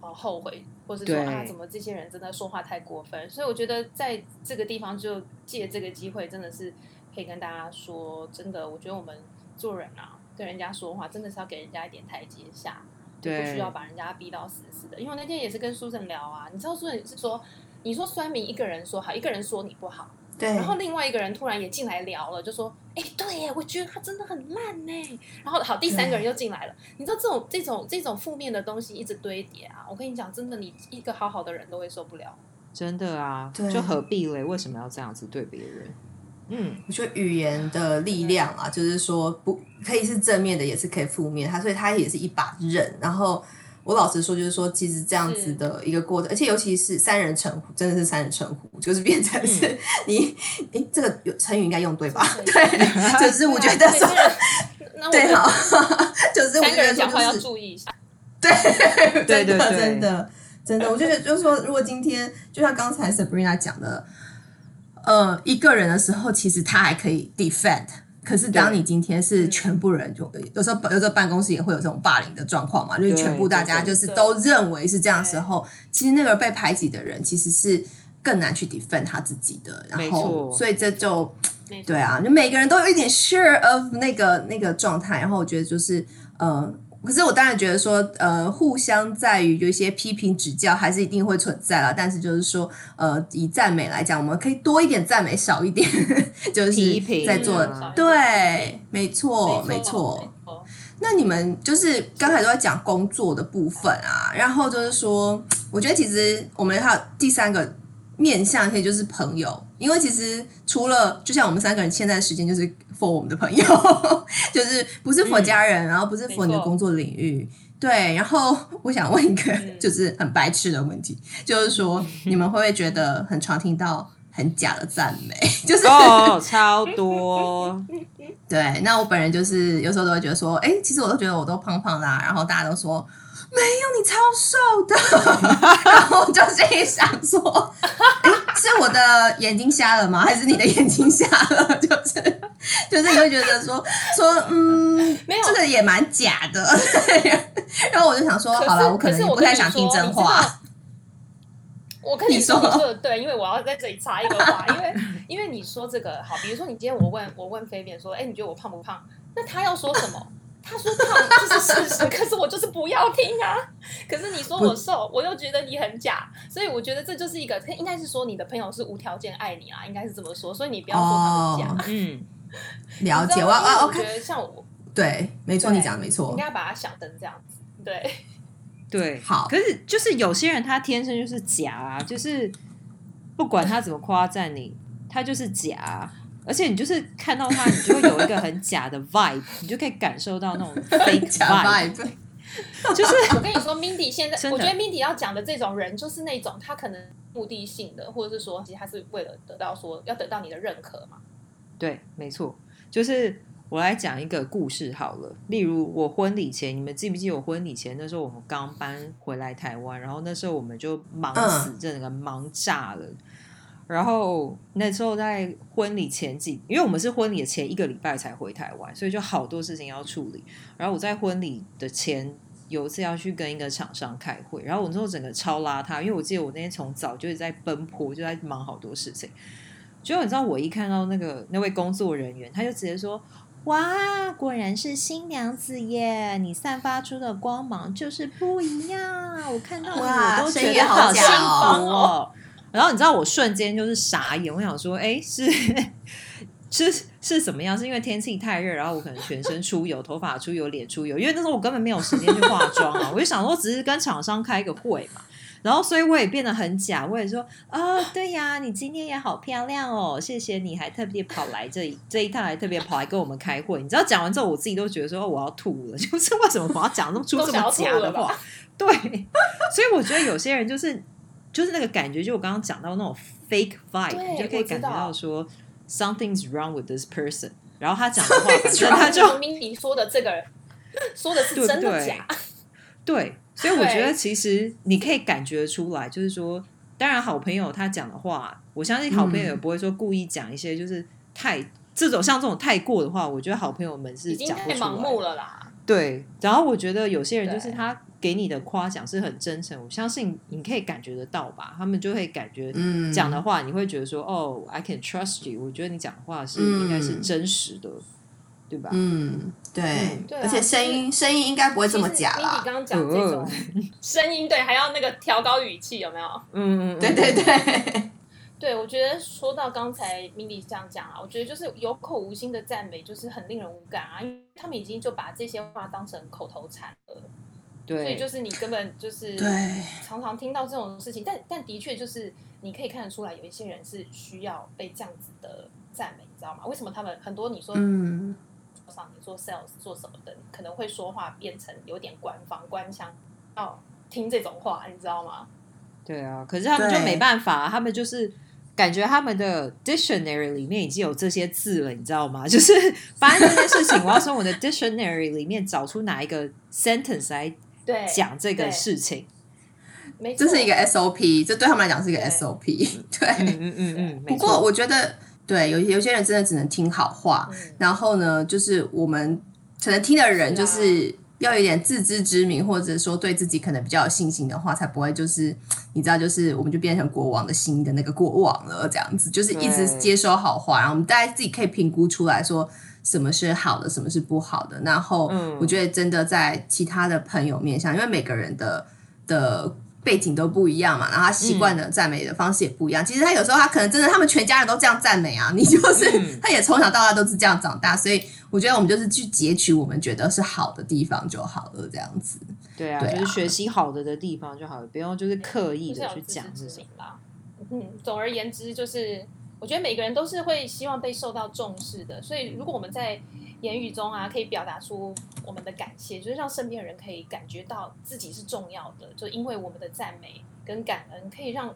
呃后悔，或是说啊怎么这些人真的说话太过分？所以我觉得在这个地方就借这个机会，真的是可以跟大家说，真的，我觉得我们做人啊，跟人家说话真的是要给人家一点台阶下，对不需要把人家逼到死死的。因为我那天也是跟苏晨聊啊，你知道苏晨是说，你说酸民一个人说好，一个人说你不好。对，然后另外一个人突然也进来聊了，就说：“哎，对耶，我觉得他真的很烂呢。”然后好，第三个人又进来了。你知道这种这种这种负面的东西一直堆叠啊，我跟你讲，真的，你一个好好的人都会受不了。真的啊，就何必嘞？为什么要这样子对别人？嗯，我觉得语言的力量啊，就是说不可以是正面的，也是可以负面。它所以它也是一把刃。然后我老实说，就是说，其实这样子的一个过程，而且尤其是三人成虎，真的是三人成虎，就是变成是、嗯你，诶，这个有成语应该用对吧？对 对，就是我觉得对们好，就是我三个觉得讲话要就是注意一下。对对对真的对真的真的，我就觉得就是说，如果今天就像刚才 Sabrina 讲的，呃，一个人的时候，其实他还可以 defend。可是当你今天是全部人，就有时候有时候办公室也会有这种霸凌的状况嘛，就是全部大家就是都认为是这样的时候，其实那个被排挤的人其实是更难去 defend 他自己的，然没后所以这就对，啊，就每个人都有一点 share of 那个那个状态，然后我觉得就是呃，可是我当然觉得说呃，互相在于有一些批评指教还是一定会存在啦，但是就是说呃，以赞美来讲，我们可以多一点赞美，少一点 就是批评在做嗯对，没错，没没错。没错。那你们就是刚才都在讲工作的部分啊，然后就是说，我觉得其实我们还有第三个面向，可以就是朋友，因为其实除了就像我们三个人现在的时间就是 for 我们的朋友，就是不是 for 家人，然后不是 for 你的工作领域。对，然后我想问一个嗯 就是很白痴的问题，就是说你们会不会觉得很常听到很假的赞美？就是哦，超多，对，那我本人就是有时候都会觉得说，哎，其实我都觉得我都胖胖啦、然后大家都说没有，你超瘦的，然后我就心里想说，哎，是我的眼睛瞎了吗？还是你的眼睛瞎了？就是 就是你会觉得说说，嗯，没有这个也蛮假的，然后我就想说，好了，我可能是我不太想听真话，我跟你你说，说你说的对，因为我要在这里插一个话，因为因为你说这个好，比如说你今天我问我问飞扁说，哎，你觉得我胖不胖？那他要说什么？他说胖，这是事实，可是我就是不要听啊。可是你说我瘦，我又觉得你很假，所以我觉得这就是一个，应该是说你的朋友是无条件爱你啊，应该是这么说，所以你不要说他们假。哦。嗯，了解，我要啊吗因为我觉，OK，得像我，对，没错，你讲的没错。应，该把它想成这样子，对。对，好。可是就是有些人他天生就是假啊，就是不管他怎么夸赞你，他就是假啊、而且你就是看到他，你就会有一个很假的 vibe，你就可以感受到那种 fake vibe，vibe，就是 我跟你说，Mindy 现在我觉得 Mindy 要讲的这种人，就是那种他可能目的性的，或者是说，其实他是为了得到说要得到你的认可嘛。对，没错，就是我来讲一个故事好了。例如我婚礼前，你们记不记得我婚礼前那时候我们刚搬回来台湾，然后那时候我们就忙死，真的忙炸了。然后那时候在婚礼前几，因为我们是婚礼的前一个礼拜才回台湾，所以就好多事情要处理。然后我在婚礼的前有一次要去跟一个厂商开会，然后我那时候整个超邋遢，因为我记得我那天从早就是在奔波，就在忙好多事情。结果你知道，我一看到那个那位工作人员，他就直接说：“哇，果然是新娘子耶！你散发出的光芒就是不一样，我看到你我都觉得好幸福哦。”然后你知道，我瞬间就是傻眼，我想说：“哎，是是是怎么样？是因为天气太热，然后我可能全身出油，头发出油，脸出油？因为那时候我根本没有时间去化妆啊！我就想说，只是跟厂商开个会嘛。”然后，所以我也变得很假，我也说啊，对呀，你今天也好漂亮哦，谢谢你，还特别跑来这这一趟，还特别跑来跟我们开会。你知道讲完之后，我自己都觉得说我要吐了，就是为什么我要讲那么出这么假的话？对，所以我觉得有些人就是就是那个感觉，就我刚刚讲到那种 fake vibe，你就可以感觉到说 something's wrong with this person。然后他讲的话，反正他就明明说的这个说的是真的假？对。所以我觉得，其实你可以感觉出来，就是说，当然，好朋友他讲的话，我相信好朋友也不会说故意讲一些就是太这种像这种太过的话。我觉得好朋友们是讲不出来，盲目了啦。对，然后我觉得有些人就是他给你的夸奖是很真诚，我相信你可以感觉得到吧？他们就会感觉讲的话，你会觉得说，哦，I can trust you。我觉得你讲的话是应该是真实的。对吧？嗯，对，而且声音声音应该不会这么假啦。你刚刚讲这种声音，对，还要那个调高语气，有没有？嗯嗯，对对对。对，我觉得说到刚才 Mindy 这样讲啊，我觉得就是有口无心的赞美，就是很令人无感啊，因为他们已经就把这些话当成口头禅了。对，所以就是你根本就是常常听到这种事情，但但的确就是你可以看得出来，有一些人是需要被这样子的赞美，你知道吗？为什么他们很多你说嗯。上你做 sales 做什么的，可能会说话变成有点官方官腔，要，听这种话，你知道吗？对啊，可是他们就没办法，他们就是感觉他们的 dictionary 里面已经有这些字了，你知道吗？就是发生这件事情，我要从我的 dictionary 里面找出哪一个 sentence 来讲这个事情。没这是一个 SOP，这对他们来讲是一个 SOP。对，嗯嗯嗯嗯。不过我觉得。对，有有些人真的只能听好话，然后呢，就是我们可能听的人，就是要有点自知之明，或者说对自己可能比较有信心的话，才不会就是你知道，就是我们就变成国王的新的那个国王了，这样子，就是一直接收好话，然后我们大家自己可以评估出来说什么是好的，什么是不好的。然后我觉得真的在其他的朋友面上，因为每个人的的。背景都不一样嘛，然后他习惯的赞美的方式也不一样。其实他有时候他可能真的，他们全家人都这样赞美啊，你就是他也从小到大都是这样长大，所以我觉得我们就是去截取我们觉得是好的地方就好了，这样子。对啊，就是学习好的的地方就好了，不用就是刻意的去讲事情啦。嗯，总而言之，就是我觉得每个人都是会希望被受到重视的，所以如果我们在。言语中啊，可以表达出我们的感谢，就是让身边人可以感觉到自己是重要的。就因为我们的赞美跟感恩，可以让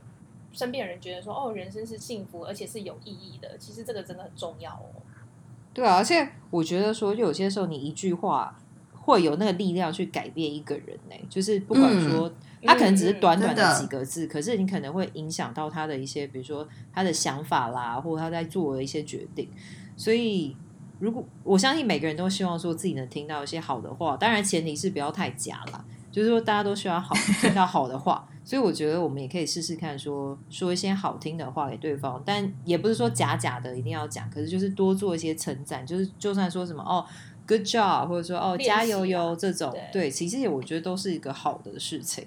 身边人觉得说，哦，人生是幸福，而且是有意义的。其实这个真的很重要哦。对啊，而且我觉得说，就有些时候你一句话会有那个力量去改变一个人呢。就是不管说他可能只是短短的几个字，可是你可能会影响到他的一些，比如说他的想法啦，或者他在做的一些决定，所以。如果我相信每个人都希望说自己能听到一些好的话，当然前提是不要太假啦。就是说大家都需要好听到好的话，所以我觉得我们也可以试试看说说一些好听的话给对方，但也不是说假假的一定要讲，可是就是多做一些称赞，就是就算说什么哦 good job，或者说哦加油油这种，对，其实也我觉得都是一个好的事情。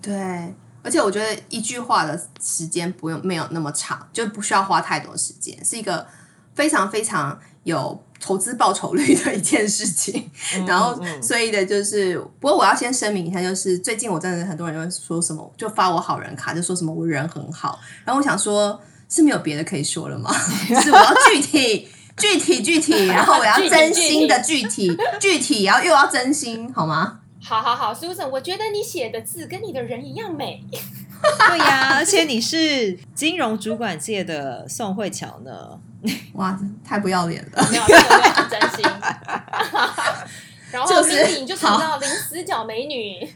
对，而且我觉得一句话的时间不用没有那么长，就不需要花太多时间，是一个非常非常。有投资报酬率的一件事情，然后所以的就是，不过我要先声明一下，就是最近我真的很多人会说什么，就发我好人卡，就说什么我人很好，然后我想说，是没有别的可以说了吗？是我要具体、具体、具体，然后我要真心的具体、具体，然后又要真心，好吗？好好好，Susan，我觉得你写的字跟你的人一样美。对呀，而且你是金融主管界的宋慧乔呢。哇，太不要脸了！没有，真心。然后明你就知道零死角美女，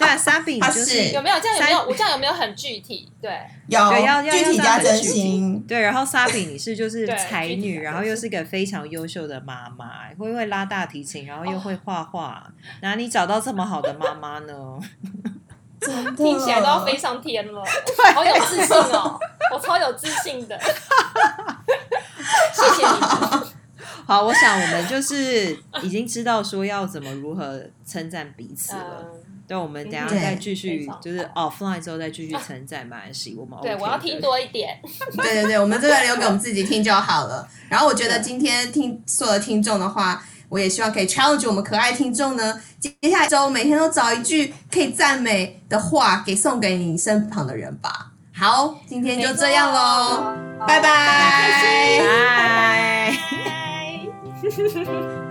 对啊，Sabi 他就是是有没有这样？有没有？我这样有没有很具体？对，有对要要具体要加真心，对，然后 Sabi 你是就是才女，然后又是一个非常优秀的妈妈，会会拉大提琴，然后又会画画，哪里找到这么好的妈妈呢？听起来都要飞上天了，好有自信哦，我超有自信的，谢谢你。好，我想我们就是已经知道说要怎么如何称赞彼此了。嗯，对，我们等下再继续就是 offline 之后再继续称赞马来西我们 OK 对，我要听多一点。对对对，我们这个留给我们自己听就好了。然后我觉得今天听所有的听众的话，我也希望可以 challenge 我们可爱听众呢，接下来周每天都找一句可以赞美的话给送给你身旁的人吧。好，今天就这样喽，拜拜。开心，拜。拜拜。